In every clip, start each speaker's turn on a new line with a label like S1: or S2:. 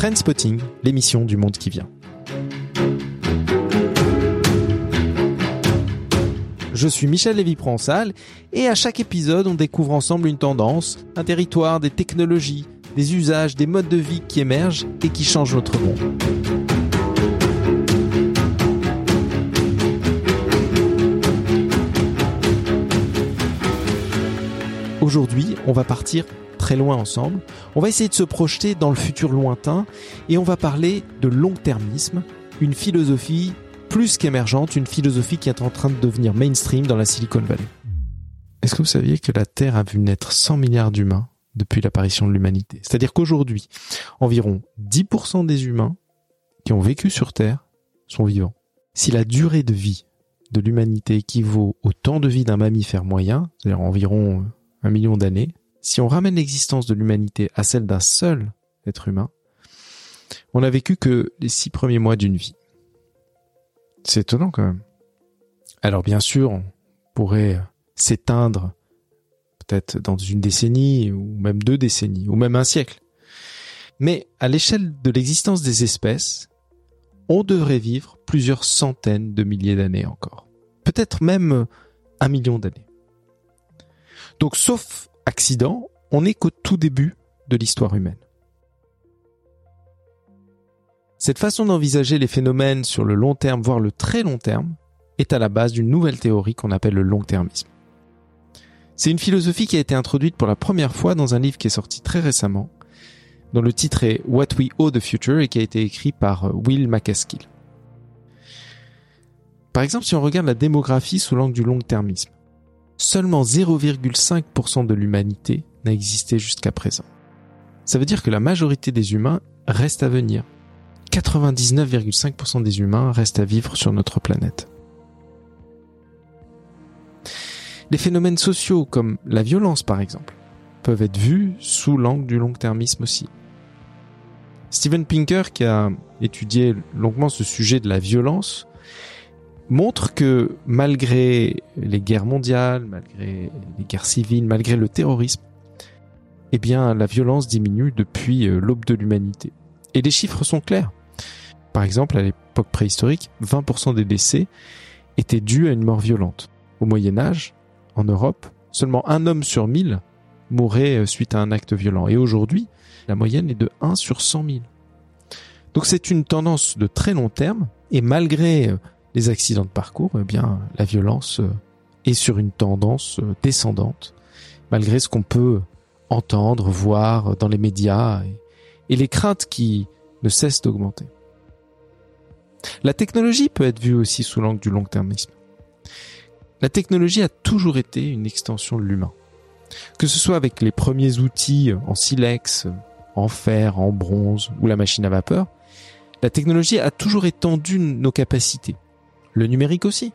S1: Trendspotting, l'émission du monde qui vient. Je suis Michel Lévy-Pronsal et à chaque épisode, on découvre ensemble une tendance, un territoire, des technologies, des usages, des modes de vie qui émergent et qui changent notre monde. Aujourd'hui, on va partir très loin ensemble. On va essayer de se projeter dans le futur lointain et on va parler de long-termisme, une philosophie plus qu'émergente, une philosophie qui est en train de devenir mainstream dans la Silicon Valley. Est-ce que vous saviez que la Terre a vu naître 100 milliards d'humains depuis l'apparition de l'humanité? C'est-à-dire qu'aujourd'hui, environ 10% des humains qui ont vécu sur Terre sont vivants. Si la durée de vie de l'humanité équivaut au temps de vie d'un mammifère moyen, c'est-à-dire environ un million d'années, si on ramène l'existence de l'humanité à celle d'un seul être humain, on n'a vécu que les six premiers mois d'une vie. C'est étonnant quand même. Alors bien sûr, on pourrait s'éteindre peut-être dans une décennie, ou même deux décennies, ou même un siècle. Mais à l'échelle de l'existence des espèces, on devrait vivre plusieurs centaines de milliers d'années encore. Peut-être même un million d'années. Donc sauf accident, on n'est qu'au tout début de l'histoire humaine. Cette façon d'envisager les phénomènes sur le long terme, voire le très long terme, est à la base d'une nouvelle théorie qu'on appelle le long-termisme. C'est une philosophie qui a été introduite pour la première fois dans un livre qui est sorti très récemment, dont le titre est What We Owe the Future et qui a été écrit par Will MacAskill. Par exemple, si on regarde la démographie sous l'angle du long-termisme, seulement 0,5% de l'humanité n'a existé jusqu'à présent. Ça veut dire que la majorité des humains restent à venir. 99,5% des humains restent à vivre sur notre planète. Les phénomènes sociaux comme la violence par exemple peuvent être vus sous l'angle du long-termisme aussi. Steven Pinker, qui a étudié longuement ce sujet de la violence, montre que malgré les guerres mondiales, malgré les guerres civiles, malgré le terrorisme, eh bien, la violence diminue depuis euh, l'aube de l'humanité. Et les chiffres sont clairs. Par exemple, à l'époque préhistorique, 20% des décès étaient dus à une mort violente. Au Moyen Âge, en Europe, seulement un homme sur mille mourait euh, suite à un acte violent. Et aujourd'hui, la moyenne est de 1 sur 100 000. Donc c'est une tendance de très long terme, et malgré euh, les accidents de parcours, eh bien, la violence euh, est sur une tendance euh, descendante, malgré ce qu'on peut entendre, voir dans les médias et, les craintes qui ne cessent d'augmenter. La technologie peut être vue aussi sous l'angle du long-termisme. La technologie a toujours été une extension de l'humain. Que ce soit avec les premiers outils en silex, en fer, en bronze ou la machine à vapeur, la technologie a toujours étendu nos capacités, le numérique aussi.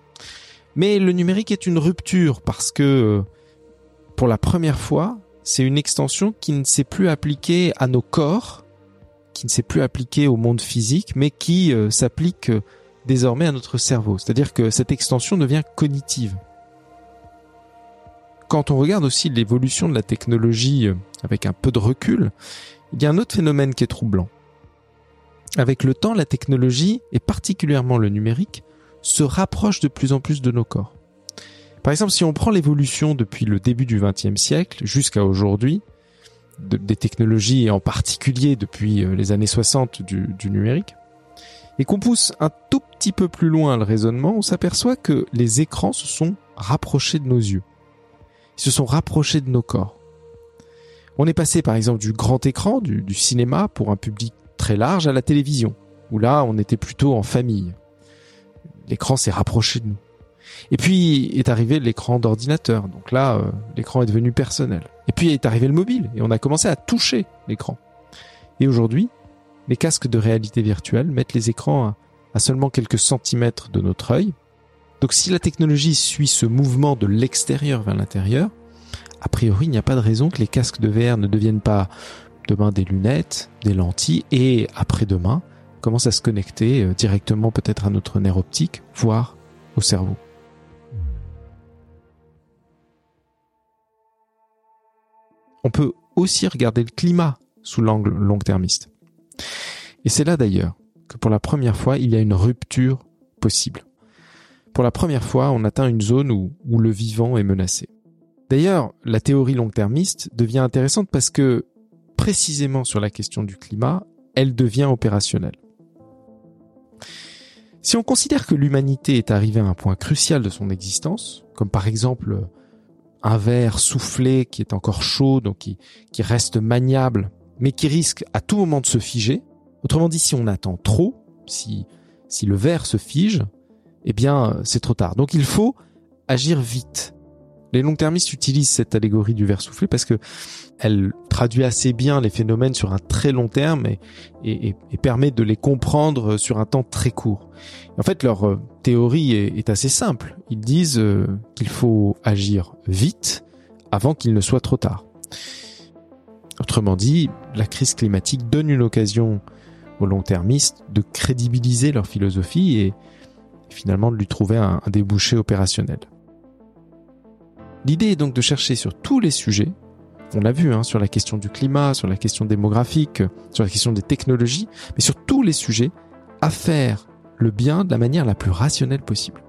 S1: Mais le numérique est une rupture parce que euh, pour la première fois, c'est une extension qui ne s'est plus appliquée à nos corps, qui ne s'est plus appliquée au monde physique, mais qui euh, s'applique euh, désormais à notre cerveau. C'est-à-dire que cette extension devient cognitive. Quand on regarde aussi l'évolution de la technologie avec un peu de recul, il y a un autre phénomène qui est troublant. Avec le temps, la technologie, et particulièrement le numérique, se rapproche de plus en plus de nos corps. Par exemple, si on prend l'évolution depuis le début du XXe siècle jusqu'à aujourd'hui, des technologies et en particulier depuis euh, les années 60 du, numérique, et qu'on pousse un tout petit peu plus loin le raisonnement, on s'aperçoit que les écrans se sont rapprochés de nos yeux. Ils se sont rapprochés de nos corps. On est passé par exemple du grand écran, du cinéma pour un public très large à la télévision, où là on était plutôt en famille l'écran s'est rapproché de nous. Et puis est arrivé l'écran d'ordinateur. Donc là, euh, l'écran est devenu personnel. Et puis est arrivé le mobile et on a commencé à toucher l'écran. Et aujourd'hui, les casques de réalité virtuelle mettent les écrans à, à seulement quelques centimètres de notre œil. Donc si la technologie suit ce mouvement de l'extérieur vers l'intérieur, a priori, il n'y a pas de raison que les casques de VR ne deviennent pas demain des lunettes, des lentilles et après-demain, commence à se connecter euh, directement peut-être à notre nerf optique, voire au cerveau. On peut aussi regarder le climat sous l'angle long-termiste. Et c'est là d'ailleurs que pour la première fois, il y a une rupture possible. Pour la première fois, on atteint une zone où, où le vivant est menacé. D'ailleurs, la théorie long-termiste devient intéressante parce que, précisément sur la question du climat, elle devient opérationnelle. Si on considère que l'humanité est arrivée à un point crucial de son existence, comme par exemple un verre soufflé qui est encore chaud, donc qui, reste maniable, mais qui risque à tout moment de se figer, autrement dit, si on attend trop, si, si le verre se fige, eh bien, c'est trop tard. Donc il faut agir vite. Les long-termistes utilisent cette allégorie du verre soufflé parce que elle traduit assez bien les phénomènes sur un très long terme et, permet de les comprendre sur un temps très court. En fait, leur euh, théorie est, assez simple. Ils disent euh, qu'il faut agir vite avant qu'il ne soit trop tard. Autrement dit, la crise climatique donne une occasion aux long-termistes de crédibiliser leur philosophie et finalement de lui trouver un débouché opérationnel. L'idée est donc de chercher sur tous les sujets, on l'a vu, hein, sur la question du climat, sur la question démographique, sur la question des technologies, mais sur tous les sujets, à faire le bien de la manière la plus rationnelle possible.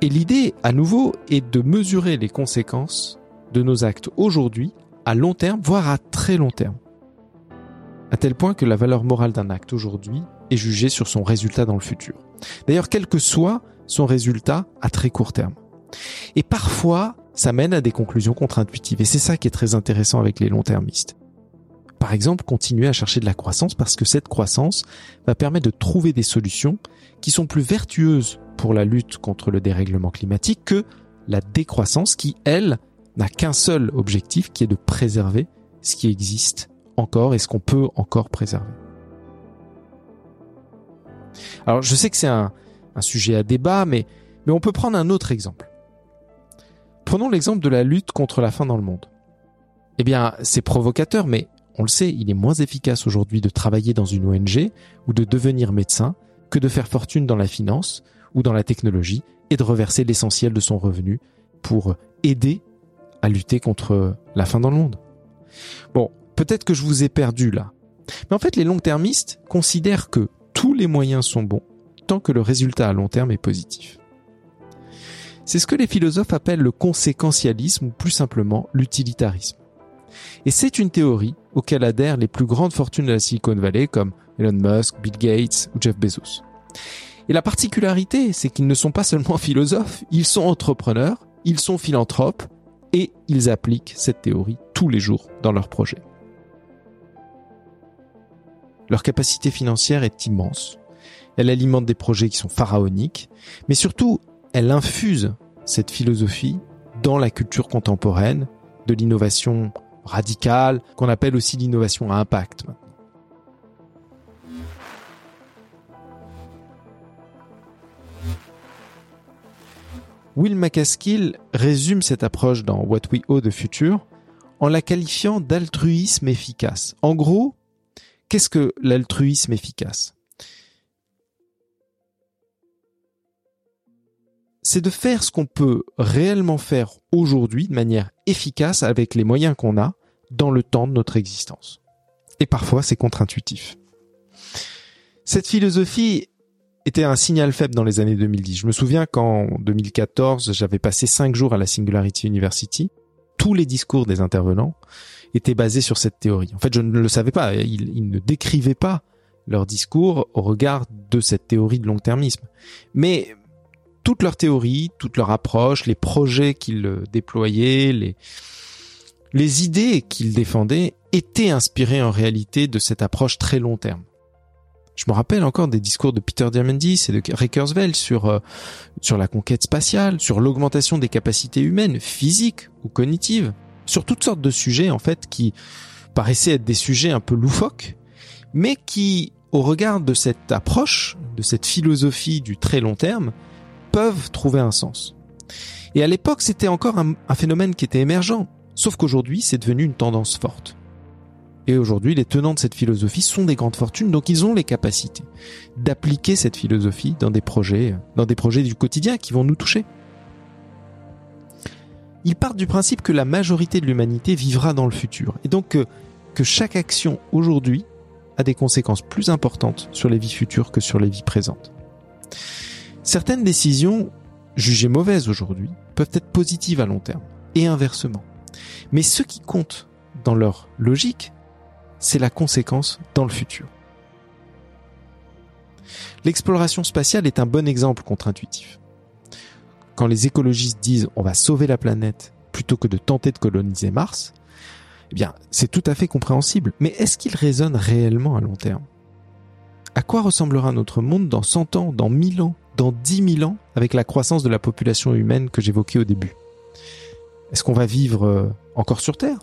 S1: Et l'idée, à nouveau, est de mesurer les conséquences de nos actes aujourd'hui à long terme, voire à très long terme. À tel point que la valeur morale d'un acte aujourd'hui est jugée sur son résultat dans le futur. D'ailleurs, quel que soit son résultat à très court terme. Et parfois, ça mène à des conclusions contre-intuitives. Et c'est ça qui est très intéressant avec les long-termistes. Par exemple, continuer à chercher de la croissance parce que cette croissance va permettre de trouver des solutions qui sont plus vertueuses pour la lutte contre le dérèglement climatique que la décroissance qui, elle, n'a qu'un seul objectif qui est de préserver ce qui existe encore et ce qu'on peut encore préserver. Alors je sais que c'est un, sujet à débat, mais on peut prendre un autre exemple. Prenons l'exemple de la lutte contre la faim dans le monde. Eh bien, c'est provocateur, mais on le sait, il est moins efficace aujourd'hui de travailler dans une ONG ou de devenir médecin que de faire fortune dans la finance ou dans la technologie et de reverser l'essentiel de son revenu pour aider à lutter contre la faim dans le monde. Bon, peut-être que je vous ai perdu là. Mais en fait, les long-termistes considèrent que tous les moyens sont bons tant que le résultat à long terme est positif. C'est ce que les philosophes appellent le conséquentialisme ou plus simplement l'utilitarisme. Et c'est une théorie auquel adhèrent les plus grandes fortunes de la Silicon Valley comme Elon Musk, Bill Gates ou Jeff Bezos. Et la particularité, c'est qu'ils ne sont pas seulement philosophes, ils sont entrepreneurs, ils sont philanthropes et ils appliquent cette théorie tous les jours dans leurs projets. Leur capacité financière est immense. Elle alimente des projets qui sont pharaoniques, mais surtout, elle infuse cette philosophie dans la culture contemporaine de l'innovation radicale, qu'on appelle aussi l'innovation à impact Will MacAskill résume cette approche dans What We Owe the Future en la qualifiant d'altruisme efficace. En gros, qu'est-ce que l'altruisme efficace? C'est de faire ce qu'on peut réellement faire aujourd'hui de manière efficace avec les moyens qu'on a dans le temps de notre existence. Et parfois, c'est contre-intuitif. Cette philosophie était un signal faible dans les années 2010. Je me souviens qu'en 2014, j'avais passé cinq jours à la Singularity University. Tous les discours des intervenants étaient basés sur cette théorie. En fait, je ne le savais pas. Ils, ne décrivaient pas leur discours au regard de cette théorie de long-termisme. Mais toute leur théorie, toute leur approche, les projets qu'ils euh, déployaient, les, les idées qu'ils défendaient étaient inspirées en réalité de cette approche très long terme. Je me rappelle encore des discours de Peter Diamandis et de Ray sur euh, sur la conquête spatiale, sur l'augmentation des capacités humaines, physiques ou cognitives, sur toutes sortes de sujets en fait qui paraissaient être des sujets un peu loufoques, mais qui, au regard de cette approche, de cette philosophie du très long terme, peuvent trouver un sens. Et à l'époque, c'était encore un, phénomène qui était émergent, sauf qu'aujourd'hui, c'est devenu une tendance forte. Et aujourd'hui, les tenants de cette philosophie sont des grandes fortunes, donc ils ont les capacités d'appliquer cette philosophie dans des projets, dans des projets du quotidien qui vont nous toucher. Ils partent du principe que la majorité de l'humanité vivra dans le futur, et donc que, que chaque action aujourd'hui a des conséquences plus importantes sur les vies futures que sur les vies présentes. Certaines décisions, jugées mauvaises aujourd'hui, peuvent être positives à long terme, et inversement. Mais ce qui compte dans leur logique, c'est la conséquence dans le futur. L'exploration spatiale est un bon exemple contre-intuitif. Quand les écologistes disent on va sauver la planète plutôt que de tenter de coloniser Mars, eh bien, c'est tout à fait compréhensible. Mais est-ce qu'il résonne réellement à long terme? À quoi ressemblera notre monde dans 100 ans, dans 1000 ans, dans 10 000 ans, avec la croissance de la population humaine que j'évoquais au début. Est-ce qu'on va vivre euh, encore sur Terre?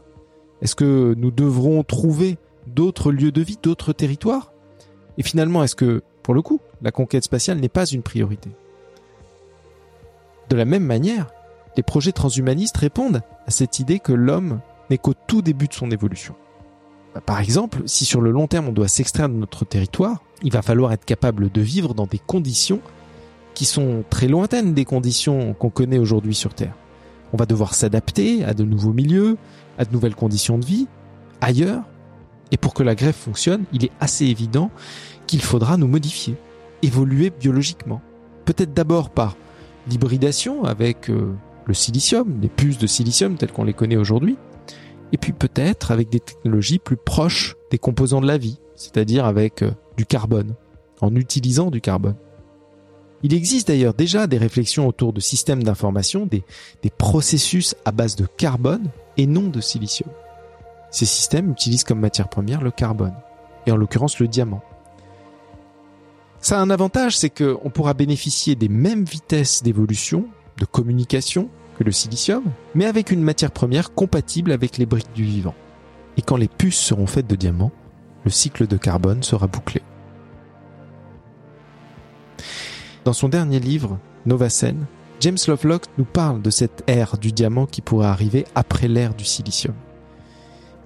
S1: Est-ce que nous devrons trouver d'autres lieux de vie, d'autres territoires? Et finalement, est-ce que, pour le coup, la conquête spatiale n'est pas une priorité? De la même manière, les projets transhumanistes répondent à cette idée que l'homme n'est qu'au tout début de son évolution. Bah, par exemple, si sur le long terme on doit s'extraire de notre territoire, il va falloir être capable de vivre dans des conditions qui sont très lointaines des conditions qu'on connaît aujourd'hui sur Terre. On va devoir s'adapter à de nouveaux milieux, à de nouvelles conditions de vie, ailleurs. Et pour que la greffe fonctionne, il est assez évident qu'il faudra nous modifier, évoluer biologiquement. Peut-être d'abord par l'hybridation avec euh, le silicium, les puces de silicium telles qu'on les connaît aujourd'hui, et puis peut-être avec des technologies plus proches des composants de la vie, c'est-à-dire avec euh, du carbone, en utilisant du carbone. Il existe d'ailleurs déjà des réflexions autour de systèmes d'information, des, processus à base de carbone et non de silicium. Ces systèmes utilisent comme matière première le carbone, et en l'occurrence le diamant. Ça a un avantage, c'est qu'on pourra bénéficier des mêmes vitesses d'évolution, de communication, que le silicium, mais avec une matière première compatible avec les briques du vivant. Et quand les puces seront faites de diamants, le cycle de carbone sera bouclé. Dans son dernier livre, Novacène, James Lovelock nous parle de cette ère du diamant qui pourrait arriver après l'ère du silicium.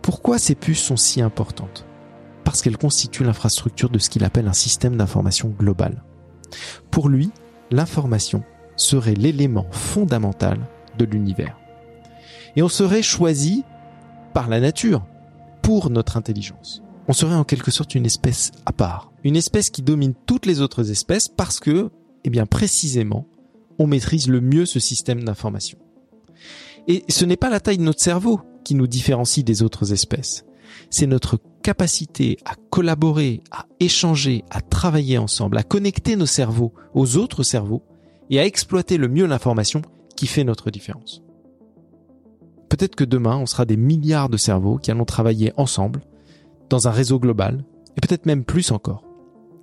S1: Pourquoi ces puces sont si importantes? Parce qu'elles constituent l'infrastructure de ce qu'il appelle un système d'information global. Pour lui, l'information serait l'élément fondamental de l'univers. Et on serait choisi par la nature pour notre intelligence. On serait en quelque sorte une espèce à part, une espèce qui domine toutes les autres espèces parce que, eh bien précisément, on maîtrise le mieux ce système d'information. Et ce n'est pas la taille de notre cerveau qui nous différencie des autres espèces. C'est notre capacité à collaborer, à échanger, à travailler ensemble, à connecter nos cerveaux aux autres cerveaux et à exploiter le mieux l'information qui fait notre différence. Peut-être que demain, on sera des milliards de cerveaux qui allons travailler ensemble dans un réseau global, et peut-être même plus encore,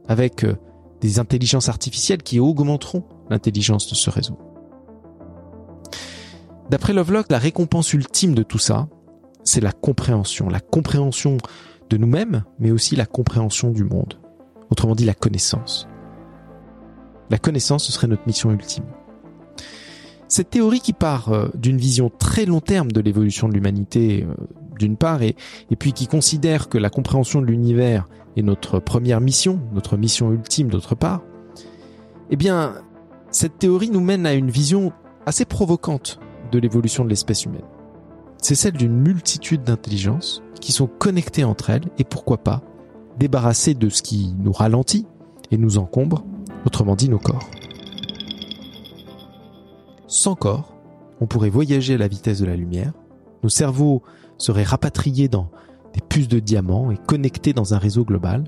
S1: avec euh, des intelligences artificielles qui augmenteront l'intelligence de ce réseau. D'après Lovelock, la récompense ultime de tout ça, c'est la compréhension, la compréhension de nous-mêmes, mais aussi la compréhension du monde. Autrement dit, la connaissance. La connaissance, ce serait notre mission ultime. Cette théorie qui part euh, d'une vision très long terme de l'évolution de l'humanité, euh, d'une part, et, et puis qui considère que la compréhension de l'univers est notre première mission, notre mission ultime d'autre part, eh bien, cette théorie nous mène à une vision assez provocante de l'évolution de l'espèce humaine. C'est celle d'une multitude d'intelligences qui sont connectées entre elles et pourquoi pas débarrassées de ce qui nous ralentit et nous encombre, autrement dit nos corps. Sans corps, on pourrait voyager à la vitesse de la lumière, nos cerveaux seraient rapatriés dans des puces de diamants et connectés dans un réseau global,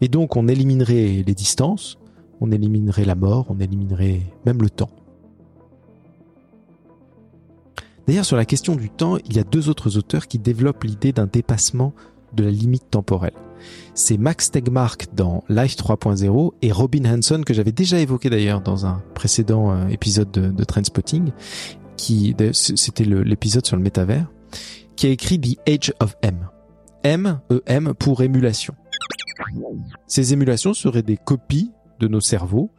S1: et donc on éliminerait les distances, on éliminerait la mort, on éliminerait même le temps. D'ailleurs, sur la question du temps, il y a deux autres auteurs qui développent l'idée d'un dépassement de la limite temporelle. C'est Max Tegmark dans Life 3.0 et Robin Hanson que j'avais déjà évoqué d'ailleurs dans un précédent euh, épisode de, de Trendspotting, qui c'était l'épisode sur le métavers, qui a écrit The Age of M. M, E M pour émulation. Ces émulations seraient des copies de nos cerveaux.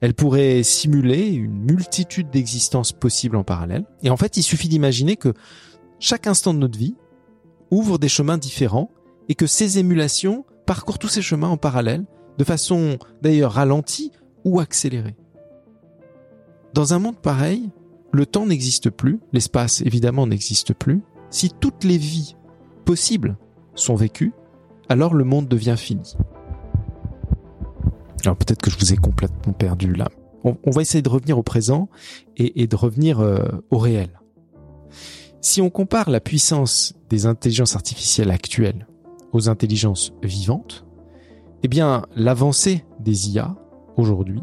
S1: Elles pourraient simuler une multitude d'existences possibles en parallèle. Et en fait, il suffit d'imaginer que chaque instant de notre vie ouvre des chemins différents et que ces émulations parcourent tous ces chemins en parallèle, de façon d'ailleurs ralentie ou accélérée. Dans un monde pareil, le temps n'existe plus, l'espace évidemment n'existe plus. Si toutes les vies possibles sont alors le monde devient fini. Alors peut-être que je vous ai complètement perdu là. On, va essayer de revenir au présent et, de revenir euh, au réel. Si on compare la puissance des intelligences artificielles actuelles aux intelligences vivantes, eh bien l'avancée des IA aujourd'hui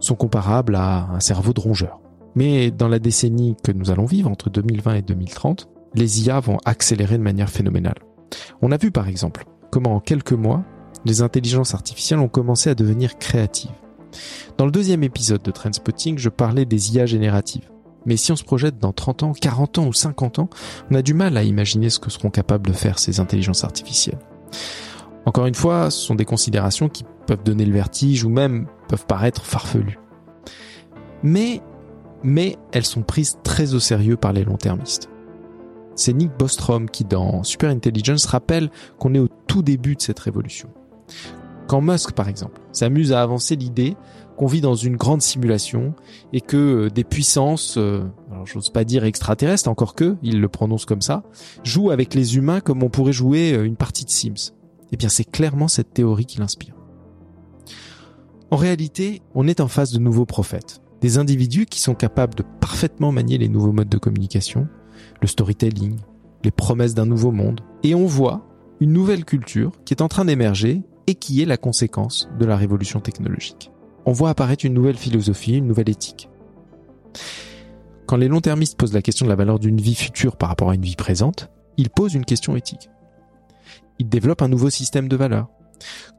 S1: sont comparables à un cerveau de rongeur. Mais dans la décennie que nous allons vivre entre 2020 et 2030, les IA vont accélérer de manière phénoménale. On a vu par exemple comment en quelques mois, les intelligences artificielles ont commencé à devenir créatives. Dans le deuxième épisode de Trendspotting, je parlais des IA génératives. Mais si on se projette dans 30 ans, 40 ans ou 50 ans, on a du mal à imaginer ce que seront capables de faire ces intelligences artificielles. Encore une fois, ce sont des considérations qui peuvent donner le vertige ou même peuvent paraître farfelues. Mais, mais elles sont prises très au sérieux par les long-termistes. C'est Nick Bostrom qui, dans Super Intelligence, rappelle qu'on est au tout début de cette révolution. Quand Musk, par exemple, s'amuse à avancer l'idée qu'on vit dans une grande simulation et que euh, des puissances, euh, alors j'ose pas dire extraterrestres, encore que, il le prononce comme ça, jouent avec les humains comme on pourrait jouer euh, une partie de Sims. Eh bien, c'est clairement cette théorie qui l'inspire. En réalité, on est en face de nouveaux prophètes, des individus qui sont capables de parfaitement manier les nouveaux modes de communication, le storytelling, les promesses d'un nouveau monde, et on voit une nouvelle culture qui est en train d'émerger et qui est la conséquence de la révolution technologique. On voit apparaître une nouvelle philosophie, une nouvelle éthique. Quand les long-termistes posent la question de la valeur d'une vie future par rapport à une vie présente, ils posent une question éthique. Ils développent un nouveau système de valeurs.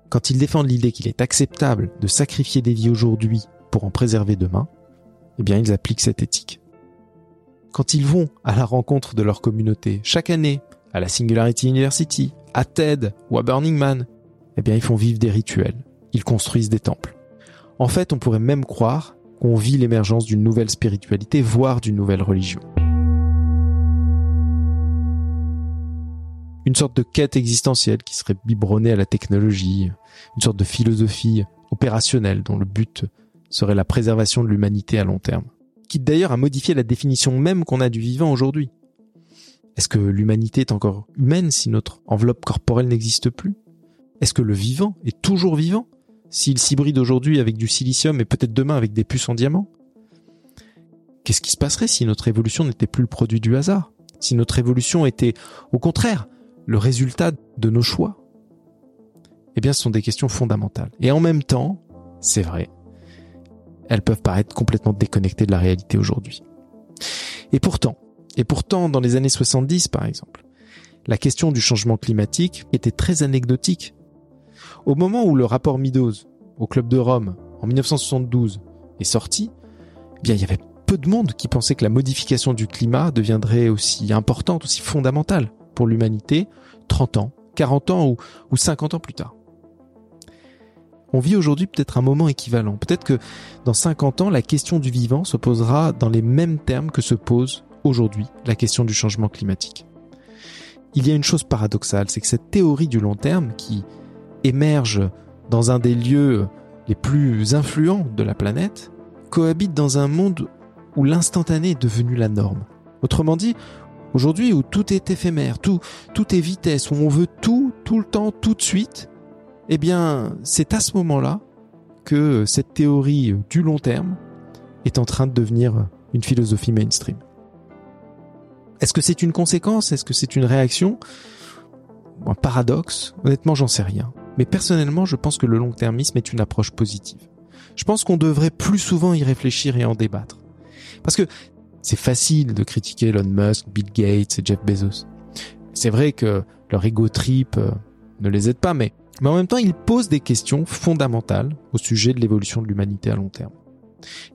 S1: Quand ils défendent l'idée qu'il est acceptable de sacrifier des vies aujourd'hui pour en préserver demain, eh bien ils appliquent cette éthique quand ils vont à la rencontre de leur communauté chaque année, à la Singularity University, à TED ou à Burning Man, eh bien ils font vivre des rituels, ils construisent des temples. En fait, on pourrait même croire qu'on vit l'émergence d'une nouvelle spiritualité, voire d'une nouvelle religion. Une sorte de quête existentielle qui serait biberonnée à la technologie, une sorte de philosophie opérationnelle dont le but serait la préservation de l'humanité à long terme qui d'ailleurs a modifié la définition même qu'on a du vivant aujourd'hui. Est-ce que l'humanité est encore humaine si notre enveloppe corporelle n'existe plus? Est-ce que le vivant est toujours vivant s'il s'hybride aujourd'hui avec du silicium et peut-être demain avec des puces en diamant? Qu'est-ce qui se passerait si notre évolution n'était plus le produit du hasard? Si notre évolution était, au contraire, le résultat de nos choix? Eh bien, ce sont des questions fondamentales. Et en même temps, c'est vrai, elles peuvent paraître complètement déconnectées de la réalité aujourd'hui. Et pourtant, et pourtant, dans les années 70 par exemple, la question du changement climatique était très anecdotique. Au moment où le rapport Meadows au Club de Rome en 1972 est sorti, eh bien il y avait peu de monde qui pensait que la modification du climat deviendrait aussi importante, aussi fondamentale pour l'humanité 30 ans, 40 ans ou, ou 50 ans plus tard on vit aujourd'hui peut-être un moment équivalent. Peut-être que dans 50 ans, la question du vivant se posera dans les mêmes termes que se pose aujourd'hui la question du changement climatique. Il y a une chose paradoxale, c'est que cette théorie du long terme qui émerge dans un des lieux les plus influents de la planète, cohabite dans un monde où l'instantané est devenu la norme. Autrement dit, aujourd'hui où tout est éphémère, tout, tout est vitesse, où on veut tout, tout le temps, tout de suite, eh bien, c'est à ce moment-là que cette théorie du long terme est en train de devenir une philosophie mainstream. Est-ce que c'est une conséquence? Est-ce que c'est une réaction? Un paradoxe? Honnêtement, j'en sais rien. Mais personnellement, je pense que le long-termisme est une approche positive. Je pense qu'on devrait plus souvent y réfléchir et en débattre. Parce que c'est facile de critiquer Elon Musk, Bill Gates et Jeff Bezos. C'est vrai que leur ego trip euh, ne les aide pas, mais mais en même temps, il pose des questions fondamentales au sujet de l'évolution de l'humanité à long terme.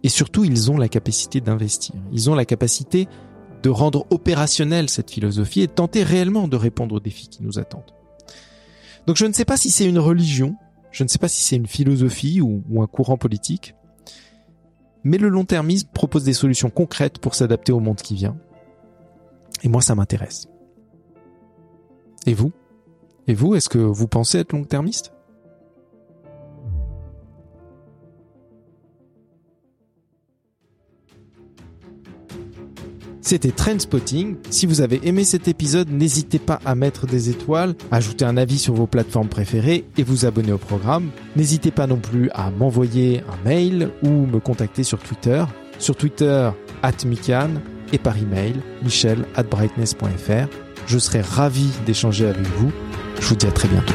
S1: Et surtout, ils ont la capacité d'investir. Ils ont la capacité de rendre opérationnelle cette philosophie et de tenter réellement de répondre aux défis qui nous attendent. Donc je ne sais pas si c'est une religion, je ne sais pas si c'est une philosophie ou, ou un courant politique, mais le long-termisme propose des solutions concrètes pour s'adapter au monde qui vient. Et moi, ça m'intéresse. Et vous? Et vous, est-ce que vous pensez être long-termiste? C'était Trendspotting. Si vous avez aimé cet épisode, n'hésitez pas à mettre des étoiles, ajouter un avis sur vos plateformes préférées et vous abonner au programme. N'hésitez pas non plus à m'envoyer un mail ou me contacter sur Twitter. Sur Twitter, at Mikan et par email, michel at brightness.fr. Je serai ravi d'échanger avec vous. Je vous dis à très bientôt.